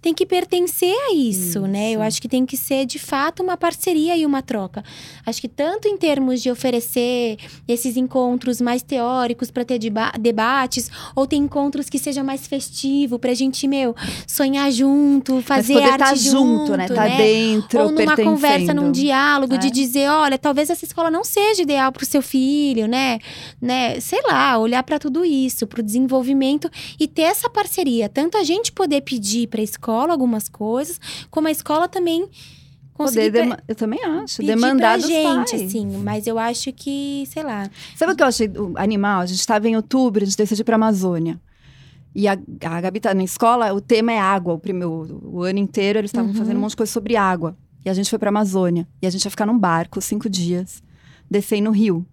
tem que pertencer a isso, né? Eu Isso. acho que tem que ser, de fato, uma parceria e uma troca. Acho que tanto em termos de oferecer esses encontros mais teóricos para ter deba- debates, ou tem encontros que seja mais festivo pra gente, meu, sonhar junto, fazer poder arte estar junto, né? Tá dentro, ou numa conversa, num diálogo, de É. dizer, olha, talvez essa escola não seja ideal para o seu filho, né? né? Sei lá, olhar para tudo isso, para o desenvolvimento e ter essa parceria. Tanto a gente poder pedir para a escola algumas coisas, como a escola também conseguir Poder Eu também acho. Demandar dos gente, pais. assim. Mas eu acho que, sei lá. Sabe o que eu achei do- animal? A gente estava em outubro, a gente decidiu ir para Amazônia. E a, a Gabi tá na escola, o tema é água. O, primeiro, o ano inteiro eles estavam Uhum. fazendo um monte de coisa sobre água. E a gente foi para Amazônia. E a gente ia ficar num barco cinco dias, descer no rio.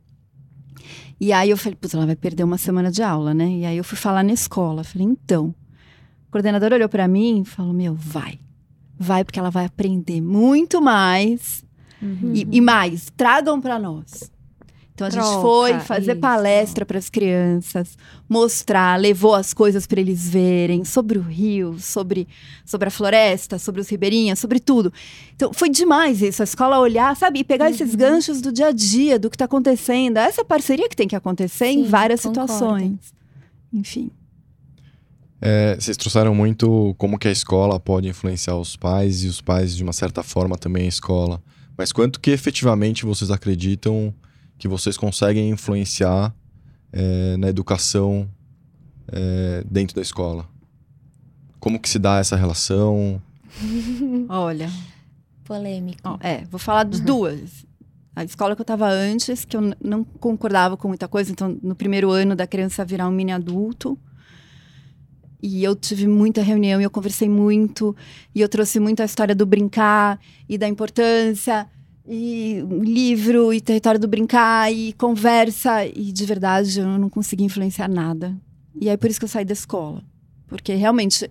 E aí eu falei, putz, ela vai perder uma semana de aula, né? E aí eu fui falar na escola. Falei, então. O coordenador olhou para mim e falou: Meu, vai. Vai, porque ela vai aprender muito mais. Uhum. E, e mais, tragam para nós. Então a gente Troca, foi fazer isso. palestra para as crianças, mostrar, levou as coisas para eles verem sobre o rio, sobre, sobre a floresta, sobre os ribeirinhas, sobre tudo. Então foi demais isso, a escola olhar, sabe, e pegar Uhum. esses ganchos do dia a dia, do que está acontecendo. Essa parceria que tem que acontecer em Sim, várias concordo. situações. Enfim. É, vocês trouxeram muito como que a escola pode influenciar os pais e os pais, de uma certa forma, também a escola. Mas quanto que efetivamente vocês acreditam que vocês conseguem influenciar é, na educação é, dentro da escola? Como que se dá essa relação? [LAUGHS] Olha, Polêmico. Ó, é, vou falar de duas. A escola que eu estava antes, que eu não concordava com muita coisa, então no primeiro ano da criança virar um mini adulto. E eu tive muita reunião e eu conversei muito, e eu trouxe muito a história do brincar e da importância, e livro, e território do brincar, e conversa, e de verdade eu não consegui influenciar nada. E aí por isso que eu saí da escola. Porque realmente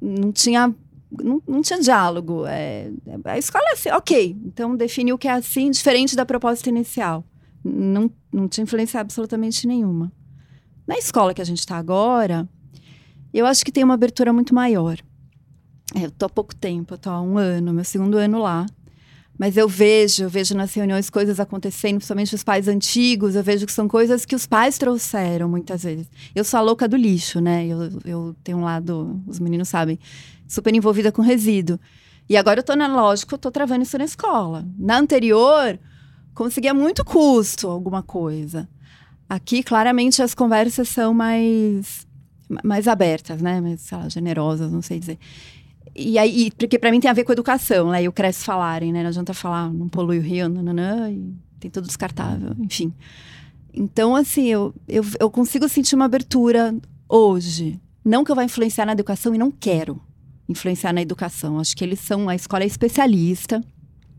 não tinha não, não tinha diálogo. É, a escola é assim, ok. Então definiu que é assim, diferente da proposta inicial. Não, não tinha influência absolutamente nenhuma. Na escola que a gente está agora, eu acho que tem uma abertura muito maior. É, eu tô há pouco tempo, eu tô há um ano, meu segundo ano lá. Mas eu vejo, eu vejo nas reuniões coisas acontecendo, principalmente os pais antigos, eu vejo que são coisas que os pais trouxeram muitas vezes. Eu sou a louca do lixo, né? Eu, eu tenho um lado, os meninos sabem, super envolvida com resíduo. E agora eu tô na lógico, eu tô travando isso na escola. Na anterior, conseguia muito custo alguma coisa. Aqui, claramente, as conversas são mais, mais abertas, né? Mais, sei lá, generosas, não sei dizer. E aí, porque pra mim tem a ver com educação, né? E o Cresce falarem, né? Não adianta falar, não polui o rio, nananã, e tem tudo descartável, enfim. Então, assim, eu, eu, eu consigo sentir uma abertura hoje. Não que eu vá influenciar na educação e não quero influenciar na educação. Acho que eles são, a escola é especialista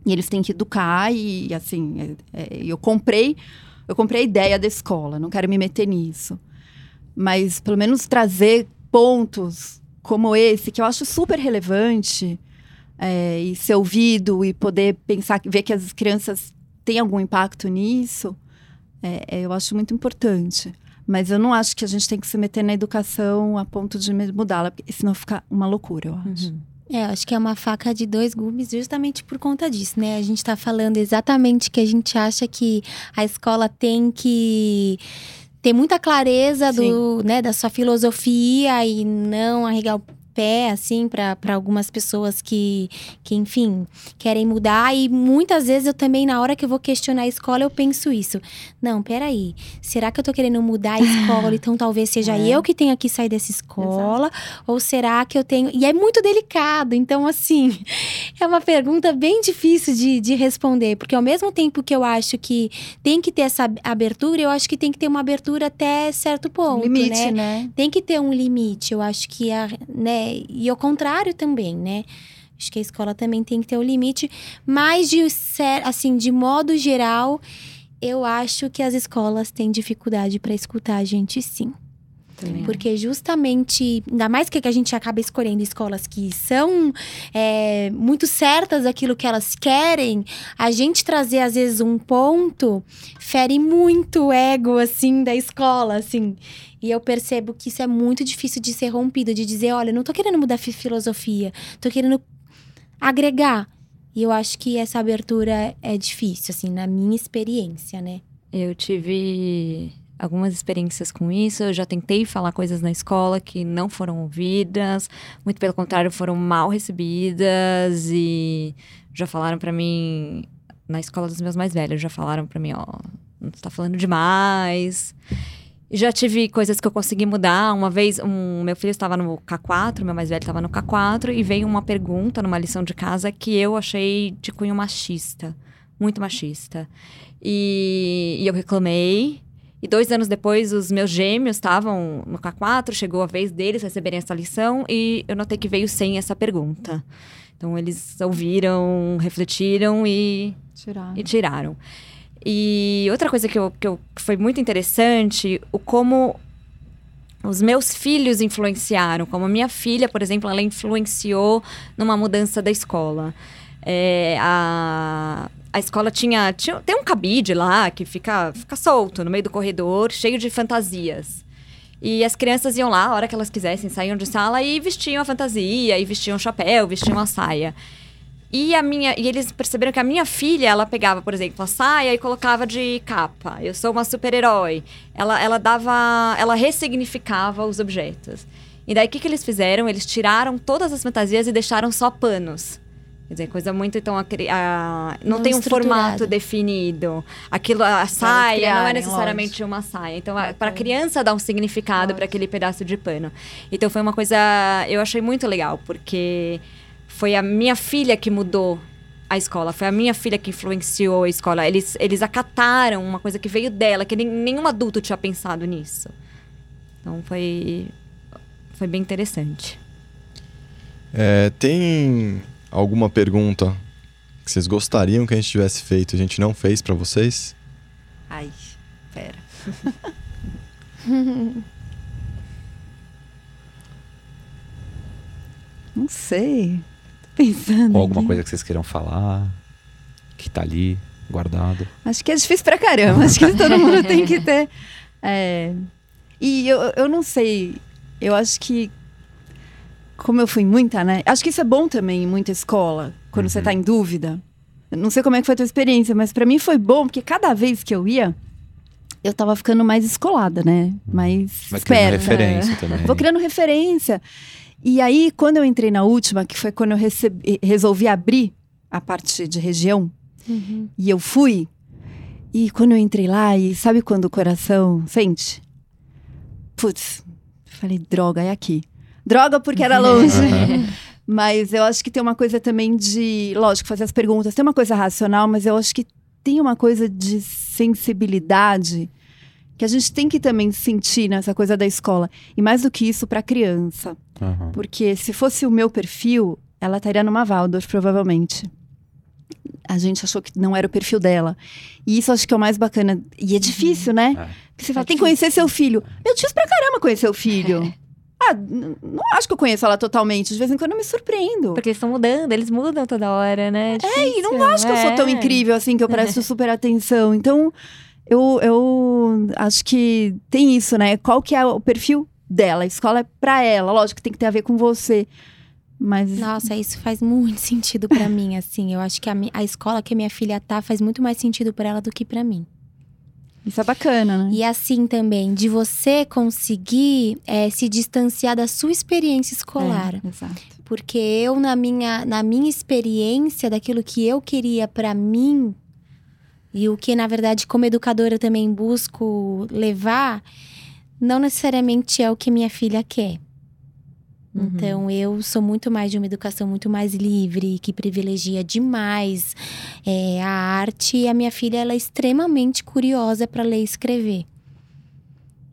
e eles têm que educar e, assim, é- é- eu comprei, eu comprei a ideia da escola, não quero me meter nisso. Mas, pelo menos, trazer pontos como esse, que eu acho super relevante, é, e ser ouvido e poder pensar, ver que as crianças têm algum impacto nisso, é, é, eu acho muito importante. Mas eu não acho que a gente tem que se meter na educação a ponto de mudá-la, porque senão fica uma loucura, eu acho. É, eu acho que é uma faca de dois gumes justamente por conta disso, né? A gente tá falando exatamente que a gente acha que a escola tem que ter muita clareza do, né, da sua filosofia e não arregar o pé, assim, para algumas pessoas que, que, enfim, querem mudar. E muitas vezes eu também, na hora que eu vou questionar a escola, eu penso isso. Não, peraí, será que eu tô querendo mudar a [LAUGHS] escola? Então talvez seja É. eu que tenha que sair dessa escola? Ou será que eu tenho. E é muito delicado. Então, assim, [LAUGHS] é uma pergunta bem difícil de, de responder. Porque ao mesmo tempo que eu acho que tem que ter essa abertura, eu acho que tem que ter uma abertura até certo ponto. limite, né? né? Tem que ter um limite. Eu acho que a, né? E ao contrário também, né? Acho que a escola também tem que ter um limite. Mas de ser, assim, de modo geral, eu acho que as escolas têm dificuldade para escutar a gente sim. Também. Porque justamente, ainda mais que a gente acaba escolhendo escolas que são é, muito certas daquilo que elas querem, a gente trazer às vezes um ponto fere muito o ego, assim, da escola, assim. E eu percebo que isso é muito difícil de ser rompido, de dizer, olha, não tô querendo mudar fi- filosofia, tô querendo agregar. E eu acho que essa abertura é difícil, assim, na minha experiência, né? Eu tive algumas experiências com isso. Eu já tentei falar coisas na escola que não foram ouvidas, muito pelo contrário, foram mal recebidas e já falaram pra mim na escola dos meus mais velhos, já falaram pra mim, ó, você tá falando demais. Já tive coisas que eu consegui mudar. Uma vez, um, meu filho estava no K4, meu mais velho estava no K4, e veio uma pergunta numa lição de casa que eu achei de cunho machista. Muito machista. E, e eu reclamei. E dois anos depois, os meus gêmeos estavam no K4, chegou a vez deles receberem essa lição, e eu notei que veio sem essa pergunta. Então, eles ouviram, refletiram e Tirar. e tiraram. E outra coisa que, eu, que, eu, que foi muito interessante, o como os meus filhos influenciaram. Como minha filha, por exemplo, ela influenciou numa mudança da escola. É, a, a escola tinha, tinha. Tem um cabide lá que fica, fica solto no meio do corredor, cheio de fantasias. E as crianças iam lá a hora que elas quisessem, saíam de sala e vestiam a fantasia, e vestiam chapéu, vestiam a saia. E a minha, e eles perceberam que a minha filha, ela pegava, por exemplo, a saia e colocava de capa. Eu sou uma super-herói. Ela, ela dava, ela ressignificava os objetos. E daí o que, que eles fizeram? Eles tiraram todas as fantasias e deixaram só panos. Quer dizer, coisa muito então a, a- não, Não tem um formato definido. Aquilo a saia não é necessariamente uma saia. Então, para a criança dar um significado para aquele pedaço de pano. Então foi uma coisa eu achei muito legal, porque foi a minha filha que mudou a escola, foi a minha filha que influenciou a escola. Eles, eles acataram uma coisa que veio dela, que nem, nenhum adulto tinha pensado nisso. Então foi, foi bem interessante. É, tem alguma pergunta que vocês gostariam que a gente tivesse feito e a gente não fez pra vocês? Ai, pera. [LAUGHS] Não sei. Pensando. Ou alguma aqui. coisa que vocês queiram falar, que tá ali, guardado. Acho que é difícil pra caramba. Acho que [LAUGHS] todo mundo tem que ter. é, E eu, eu não sei. Eu acho que. Como eu fui muita, né? Acho que isso é bom também em muita escola, quando você Uhum. tá em dúvida. Eu Não sei como é que foi a tua experiência, mas pra mim foi bom, porque cada vez que eu ia, eu tava ficando mais escolada, né? Mais Vai criando esperta. referência também. Vou criando referência. E aí, quando eu entrei na última, que foi quando eu recebi- resolvi abrir a parte de região, e eu fui, E quando eu entrei lá, e sabe quando o coração sente? Putz, falei, droga, é aqui. Droga porque era longe. [LAUGHS] mas eu acho que tem uma coisa também de, lógico, fazer as perguntas. Tem uma coisa racional, mas eu acho que tem uma coisa de sensibilidade que a gente tem que também sentir nessa coisa da escola. E mais do que isso, para criança. Uhum. Porque se fosse o meu perfil, ela estaria numa Waldorf, provavelmente. A gente achou que não era o perfil dela. E isso acho que é o mais bacana. E é difícil, né? É. Porque você fala, tem que conhecer seu filho. Meu difícil pra caramba conhecer o filho. Ah, n- não acho que eu conheço ela totalmente. De vez em quando eu me surpreendo. Porque eles estão mudando, eles mudam toda hora, né? É, E não acho que eu sou tão incrível assim, que eu presto super atenção. Então, eu, eu acho que tem isso, né? Qual que é o perfil dela? A escola é pra ela. Lógico que tem que ter a ver com você. Mas Nossa, isso faz muito [LAUGHS] sentido pra mim, assim. Eu acho que a, a escola que a minha filha tá faz muito mais sentido pra ela do que pra mim. isso é bacana, né? E assim também, de você conseguir eh, se distanciar da sua experiência escolar. É, exato. Porque eu, na minha, na minha experiência, daquilo que eu queria pra mim, e o que, na verdade, como educadora eu também busco levar, não necessariamente é o que minha filha quer. Uhum. Então, eu sou muito mais de uma educação muito mais livre, que privilegia demais é, a arte. E a minha filha, ela é extremamente curiosa para ler e escrever.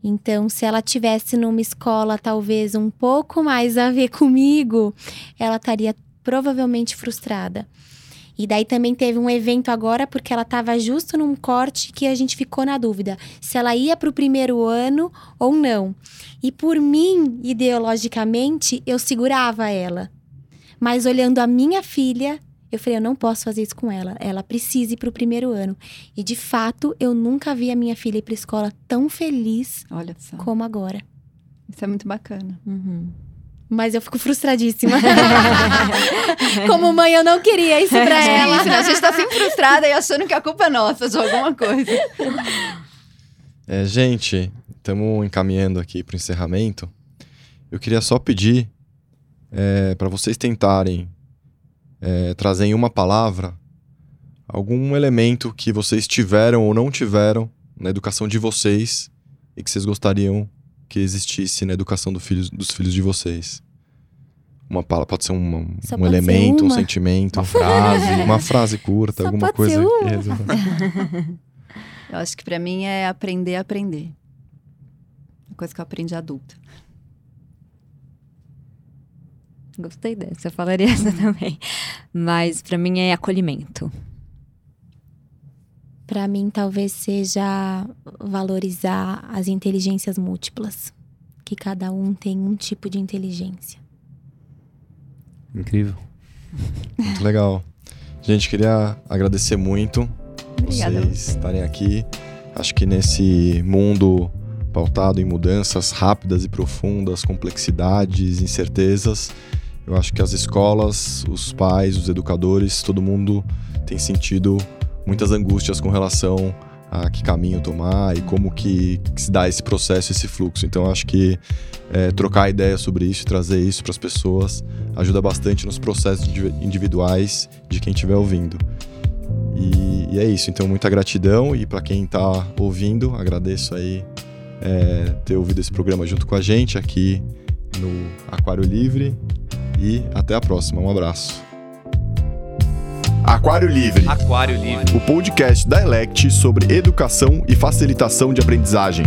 Então, se ela tivesse numa escola talvez um pouco mais a ver comigo, ela estaria provavelmente frustrada. E daí também teve um evento agora, porque ela estava justo num corte que a gente ficou na dúvida se ela ia para o primeiro ano ou não. E por mim, ideologicamente, eu segurava ela. Mas olhando a minha filha, eu falei, eu não posso fazer isso com ela. Ela precisa ir para o primeiro ano. E de fato, eu nunca vi a minha filha ir para escola tão feliz como agora. Isso é muito bacana. Uhum. Mas eu fico frustradíssima. [LAUGHS] como mãe, eu não queria isso pra É ela. isso, né? A gente tá sempre frustrada e achando que a culpa é nossa de alguma coisa. É, gente, estamos encaminhando aqui para o encerramento. Eu queria só pedir para vocês tentarem é, trazer em uma palavra algum elemento que vocês tiveram ou não tiveram na educação de vocês e que vocês gostariam que existisse na educação do filhos- dos filhos de vocês. Uma palavra, pode ser um, um pode ser elemento, um uma? sentimento, Uma [LAUGHS] frase. uma frase curta, Só alguma coisa uma. [LAUGHS] Eu acho que pra mim é aprender a aprender. Uma coisa que eu aprendi adulta. Gostei dessa, eu falaria [LAUGHS] essa também. Mas pra mim é acolhimento. Pra mim, talvez seja valorizar as inteligências múltiplas. Que cada um tem um tipo de inteligência. Incrível. Muito legal. Gente, queria agradecer muito Obrigada. vocês estarem aqui. Acho que nesse mundo pautado em mudanças rápidas e profundas, complexidades, incertezas, eu acho que as escolas, os pais, os educadores, todo mundo tem sentido muitas angústias com relação a que caminho tomar e como que, que se dá esse processo, esse fluxo. Então, acho que é, trocar ideia sobre isso trazer isso para as pessoas ajuda bastante nos processos indivi- individuais de quem estiver ouvindo. E, e é isso. Então, muita gratidão e para quem está ouvindo, agradeço aí é, ter ouvido esse programa junto com a gente aqui no Aquário Livre e até a próxima. Um abraço. Aquário Livre, Aquário Livre. o podcast da Elect sobre educação e facilitação de aprendizagem.